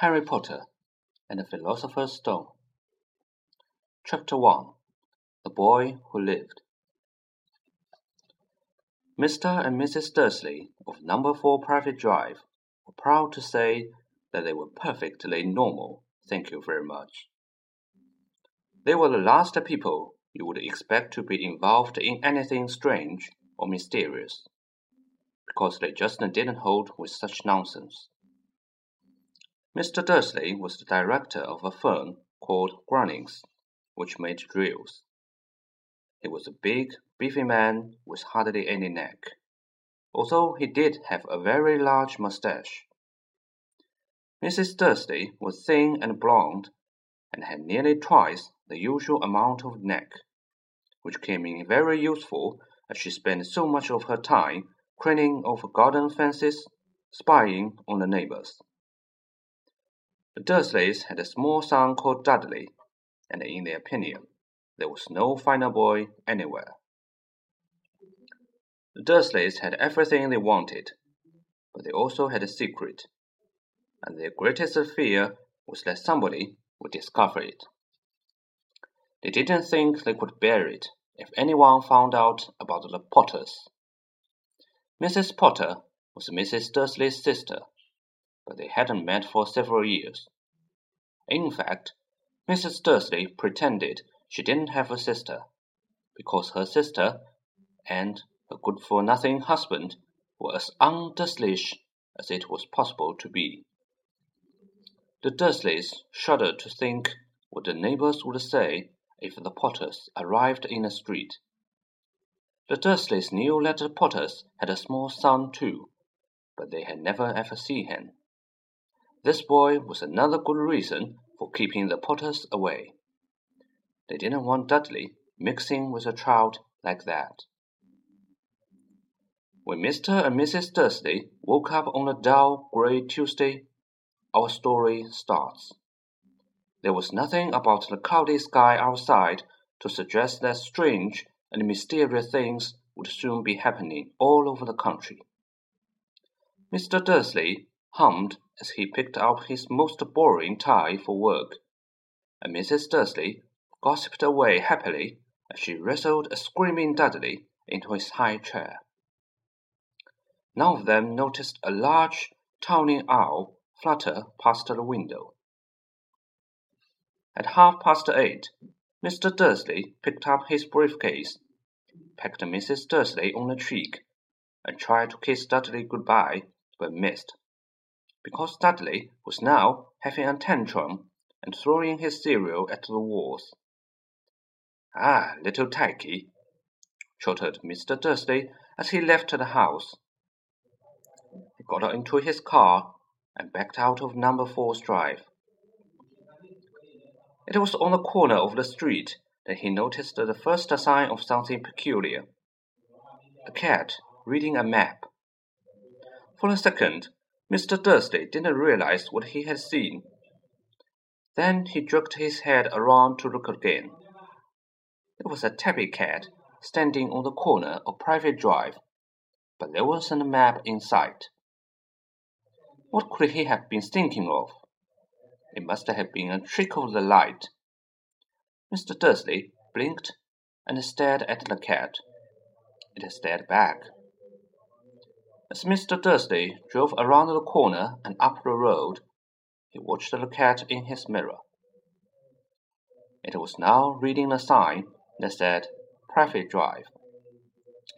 Harry Potter and the Philosopher's Stone. Chapter 1 The Boy Who Lived. Mr. and Mrs. Dursley of Number 4 Privet Drive were proud to say that they were perfectly normal, thank you very much. They were the last people you would expect to be involved in anything strange or mysterious, because they just didn't hold with such nonsense. Mr. Dursley was the director of a firm called Grunnings, which made drills. He was a big, beefy man with hardly any neck, although he did have a very large mustache. Mrs. Dursley was thin and blonde, and had nearly twice the usual amount of neck, which came in very useful as she spent so much of her time craning over garden fences, spying on the neighbors. The Dursleys had a small son called Dudley, and in their opinion, there was no finer boy anywhere. The Dursleys had everything they wanted, but they also had a secret, and their greatest fear was that somebody would discover it. They didn't think they could bear it if anyone found out about the Potters. Mrs. Potter was Mrs. Dursley's sister but they hadn't met for several years. In fact, Mrs. Dursley pretended she didn't have a sister, because her sister and her good for nothing husband were as unDursleyish as it was possible to be. The Dursleys shuddered to think what the neighbors would say if the Potters arrived in the street. The Dursleys knew that the Potters had a small son too, but they had never ever seen him. This boy was another good reason for keeping the Potters away. They didn't want Dudley mixing with a child like that. When Mr. and Mrs. Dursley woke up on a dull gray Tuesday, our story starts. There was nothing about the cloudy sky outside to suggest that strange and mysterious things would soon be happening all over the country. Mr. Dursley hummed as he picked up his most boring tie for work, and Mrs. Dursley gossiped away happily as she wrestled a screaming Dudley into his high chair. None of them noticed a large tawny owl flutter past the window. At half past eight, Mr. Dursley picked up his briefcase, pecked Mrs. Dursley on the cheek, and tried to kiss Dudley good-bye, but missed because Dudley was now having a tantrum and throwing his cereal at the walls. Ah, little Tyke, chortled Mr. Dursley as he left the house. He got out into his car and backed out of number four's drive. It was on the corner of the street that he noticed the first sign of something peculiar. A cat reading a map. For a second, Mr. Dursley didn't realize what he had seen. Then he jerked his head around to look again. It was a tabby cat standing on the corner of Privet Drive, but there wasn't a map in sight. What could he have been thinking of? It must have been a trick of the light. Mr. Dursley blinked and stared at the cat. It stared back. As Mr. Dursley drove around the corner and up the road, he watched the cat in his mirror. It was now reading a sign that said Privet Drive.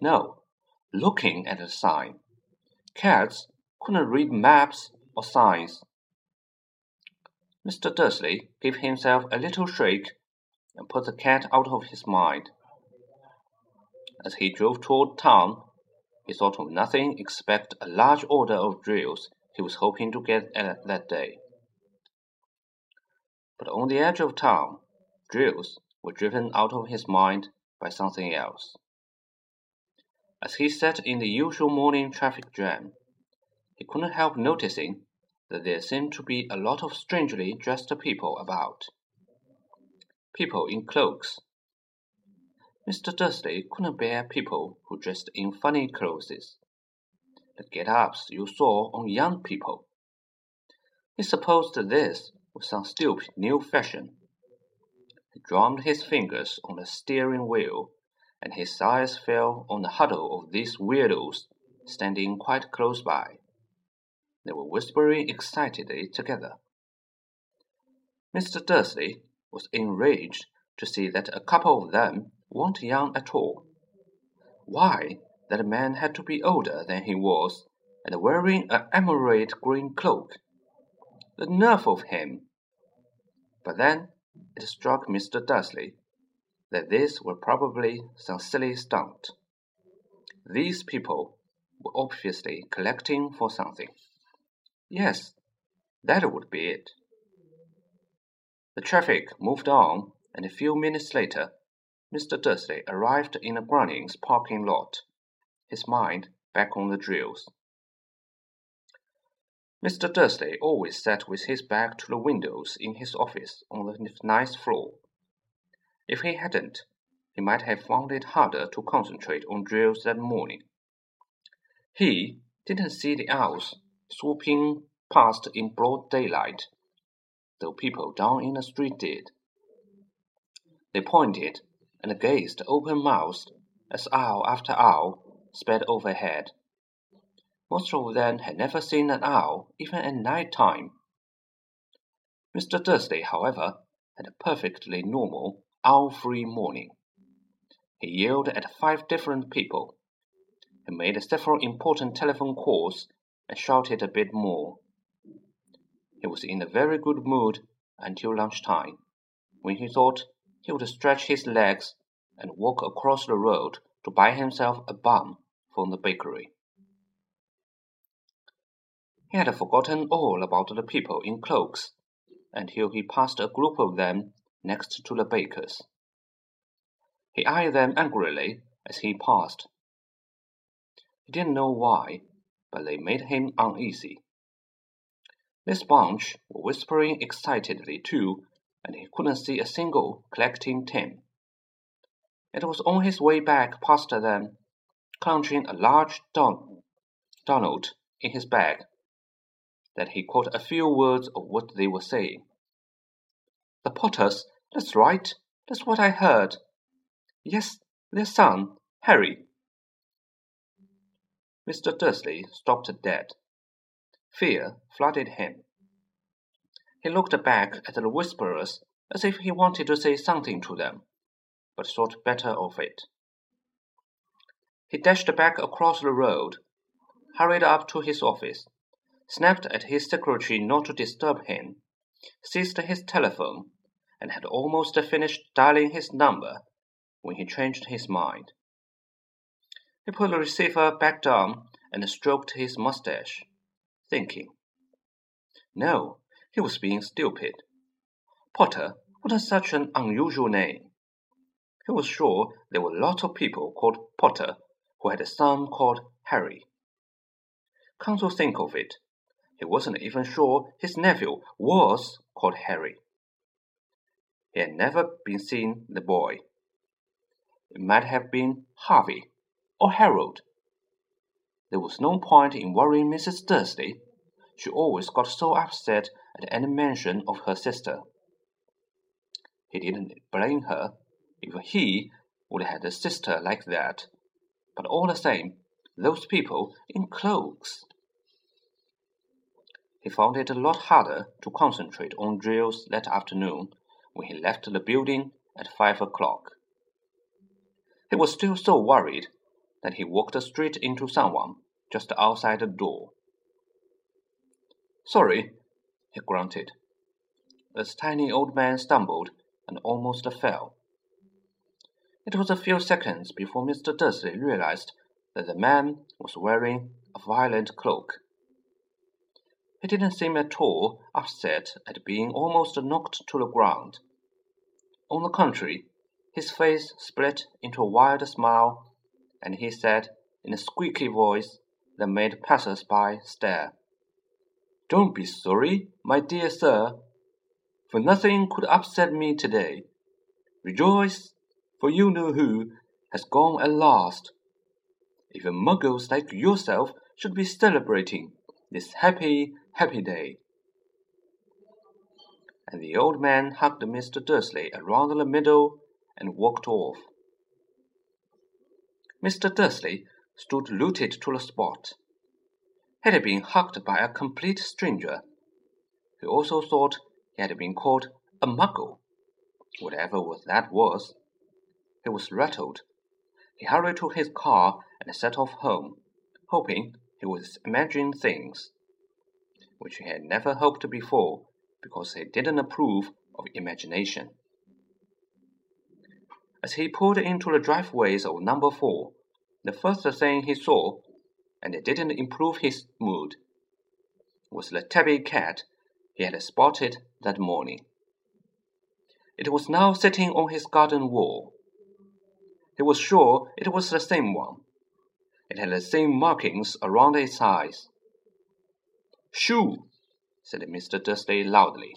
No, looking at the sign. Cats couldn't read maps or signs. Mr. Dursley gave himself a little shake and put the cat out of his mind. As he drove toward town, he thought of nothing except a large order of drills he was hoping to get at that day. But on the edge of town, drills were driven out of his mind by something else. As he sat in the usual morning traffic jam, he couldn't help noticing that there seemed to be a lot of strangely dressed people about. People in cloaks Mr. Dursley couldn't bear people who dressed in funny clothes. The get-ups you saw on young people. He supposed this was some stupid new fashion. He drummed his fingers on the steering wheel, and his eyes fell on the huddle of these weirdos standing quite close by. They were whispering excitedly together. Mr. Dursley was enraged to see that a couple of them weren't young at all. Why, that man had to be older than he was, and wearing an emerald green cloak. The nerve of him! But then it struck Mr. Dursley that this were probably some silly stunt. These people were obviously collecting for something. Yes, that would be it. The traffic moved on, and a few minutes later, Mr. Dursley arrived in the Grunnings parking lot, his mind back on the drills. Mr. Dursley always sat with his back to the windows in his office on the ninth floor. If he hadn't, he might have found it harder to concentrate on drills that morning. He didn't see the owls swooping past in broad daylight, though people down in the street did. They pointed and gazed open-mouthed as owl after owl sped overhead. Most of them had never seen an owl even at night time. Mr. Dursley, however, had a perfectly normal, owl-free morning. He yelled at five different people. He made several important telephone calls and shouted a bit more. He was in a very good mood until lunchtime, when he thought he would stretch his legs and walk across the road to buy himself a bun from the bakery. He had forgotten all about the people in cloaks until he passed a group of them next to the baker's. He eyed them angrily as he passed. He didn't know why, but they made him uneasy. This bunch were whispering excitedly too, and he couldn't see a single collecting tin. It was on his way back past them, clutching a large don Donald in his bag, that he caught a few words of what they were saying. The Potters, that's right, that's what I heard. Yes, their son, Harry. Mr. Dursley stopped dead. Fear flooded him. He looked back at the whisperers as if he wanted to say something to them, but thought better of it. He dashed back across the road, hurried up to his office, snapped at his secretary not to disturb him, seized his telephone, and had almost finished dialing his number when he changed his mind. He put the receiver back down and stroked his mustache, thinking. No, he was being stupid. Potter was such an unusual name. He was sure there were lots of people called Potter who had a son called Harry. Come to think of it, he wasn't even sure his nephew was called Harry. He had never been seen the boy. It might have been Harvey or Harold. There was no point in worrying Mrs. Dursley. She always got so upset at any mention of her sister. He didn't blame her if he would have had a sister like that, but all the same, those people in cloaks. He found it a lot harder to concentrate on drills that afternoon when he left the building at five o'clock. He was still so worried that he walked straight into someone just outside the door. Sorry, he grunted. The tiny old man stumbled and almost fell. It was a few seconds before Mr. Dursley realized that the man was wearing a violet cloak. He didn't seem at all upset at being almost knocked to the ground. On the contrary, his face split into a wild smile, and he said in a squeaky voice that made passers-by stare, Don't be sorry, my dear sir, for nothing could upset me today. Rejoice, for you know who has gone at last. Even muggles like yourself should be celebrating this happy, happy day. and the old man hugged Mr. Dursley around the middle and walked off. Mr. Dursley stood rooted to the spot. He had been hugged by a complete stranger. He also thought he had been called a muggle, whatever that was. He was rattled. He hurried to his car and set off home, hoping he was imagining things which he had never hoped before because he didn't approve of imagination. As he pulled into the driveways of number four, the first thing he saw, and it didn't improve his mood, was the tabby cat he had spotted that morning. It was now sitting on his garden wall. He was sure it was the same one. It had the same markings around its eyes. Shoo! said Mr. Dursley loudly.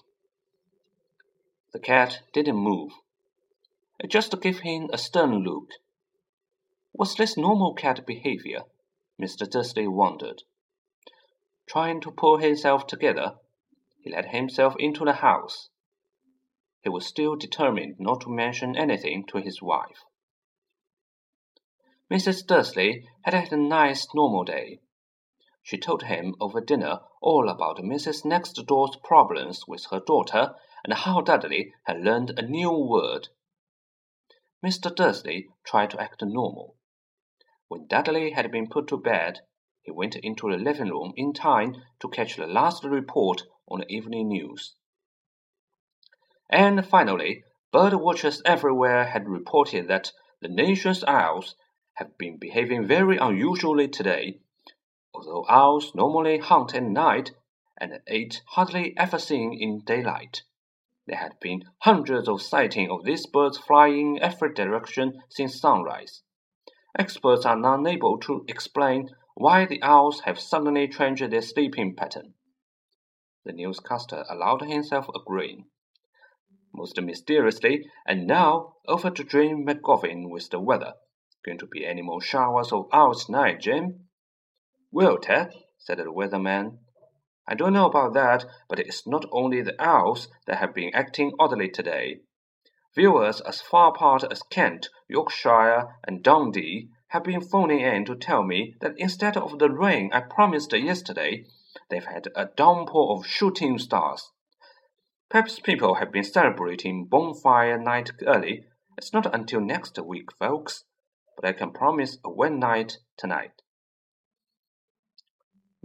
The cat didn't move. It just gave him a stern look. Was this normal cat behavior? Mr. Dursley wondered. Trying to pull himself together, he let himself into the house. He was still determined not to mention anything to his wife. Mrs. Dursley had had a nice normal day. She told him over dinner all about Mrs. Next Door's problems with her daughter and how Dudley had learned a new word. Mr. Dursley tried to act normal. When Dudley had been put to bed, he went into the living room in time to catch the last report on the evening news. And finally, bird watchers everywhere had reported that the nation's owls have been behaving very unusually today. Although owls normally hunt at night and eat hardly ever seen in daylight, there had been hundreds of sightings of these birds flying in every direction since sunrise. Experts are unable to explain why the owls have suddenly changed their sleeping pattern. The newscaster allowed himself a grin. Most mysteriously, and now over to Jim McGuffin with the weather. Going to be any more showers of owls tonight, Jim? Well, Ted, said the weatherman, I don't know about that, but it's not only the owls that have been acting oddly today. Viewers as far apart as Kent, Yorkshire, and Dundee have been phoning in to tell me that instead of the rain I promised yesterday, they've had a downpour of shooting stars. Perhaps people have been celebrating bonfire night early. It's not until next week, folks, but I can promise a wet night tonight.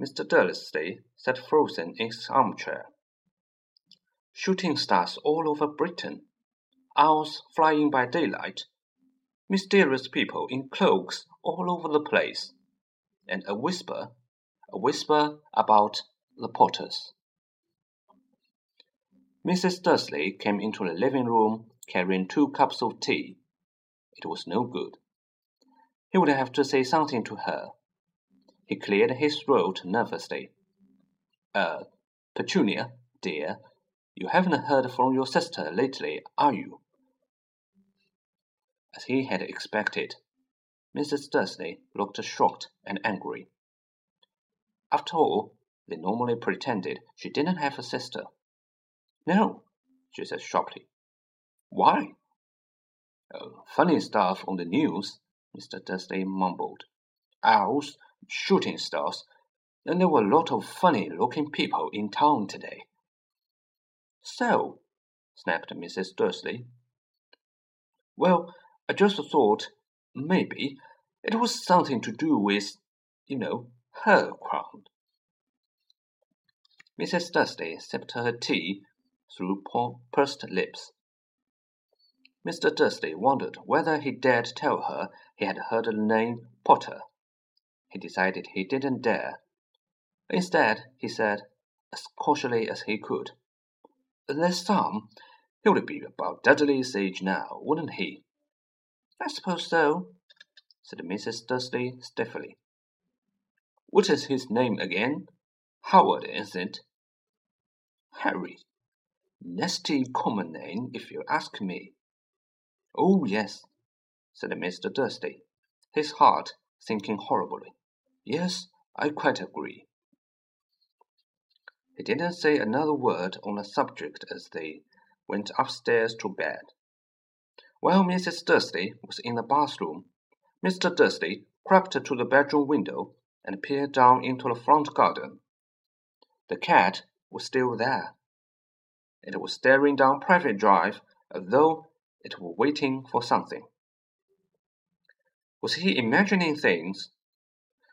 Mr. Dursley sat frozen in his armchair. Shooting stars all over Britain owls flying by daylight, mysterious people in cloaks all over the place, and a whisper, a whisper about the Potters. Mrs. Dursley came into the living room carrying two cups of tea. It was no good. He would have to say something to her. He cleared his throat nervously. Uh, Petunia, dear, you haven't heard from your sister lately, are you? As he had expected. Mrs. Dursley looked shocked and angry. After all, they normally pretended she didn't have a sister. No, she said sharply. Why? Oh, funny stuff on the news, Mr. Dursley mumbled. Owls, shooting stars, and there were a lot of funny looking people in town today. So, snapped Mrs. Dursley. Well, I just thought maybe it was something to do with, you know, her crown. Mrs. Dursley sipped her tea through pursed lips. Mr. Dursley wondered whether he dared tell her he had heard the name Potter. He decided he didn't dare. Instead, he said, as cautiously as he could, There's some. He would be about Dudley's age now, wouldn't he? I suppose so, said Mrs. Dursley stiffly. What is his name again? Howard, is it? Harry. Nasty common name, if you ask me. Oh, yes, said Mr. Dursley, his heart sinking horribly. Yes, I quite agree. He didn't say another word on the subject as they went upstairs to bed. While Mrs. Dursley was in the bathroom, Mr. Dursley crept to the bedroom window and peered down into the front garden. The cat was still there. It was staring down Privet Drive as though it were waiting for something. Was he imagining things?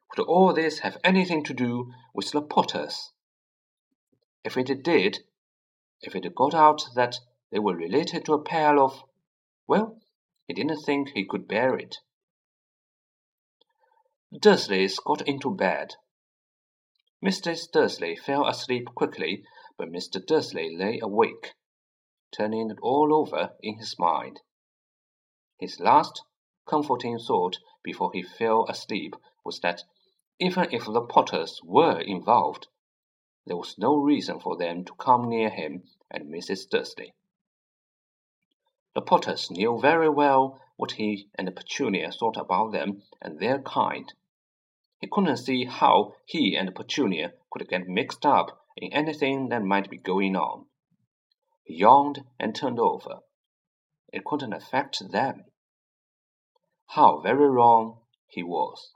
Could all this have anything to do with the Potters? If it did, if it got out that they were related to a pair of well, he didn't think he could bear it. The Dursleys got into bed. Mrs. Dursley fell asleep quickly, but Mr. Dursley lay awake, turning it all over in his mind. His last comforting thought before he fell asleep was that even if the Potters were involved, there was no reason for them to come near him and Mrs. Dursley. The Potters knew very well what he and Petunia thought about them and their kind. He couldn't see how he and Petunia could get mixed up in anything that might be going on. He yawned and turned over. It couldn't affect them. How very wrong he was.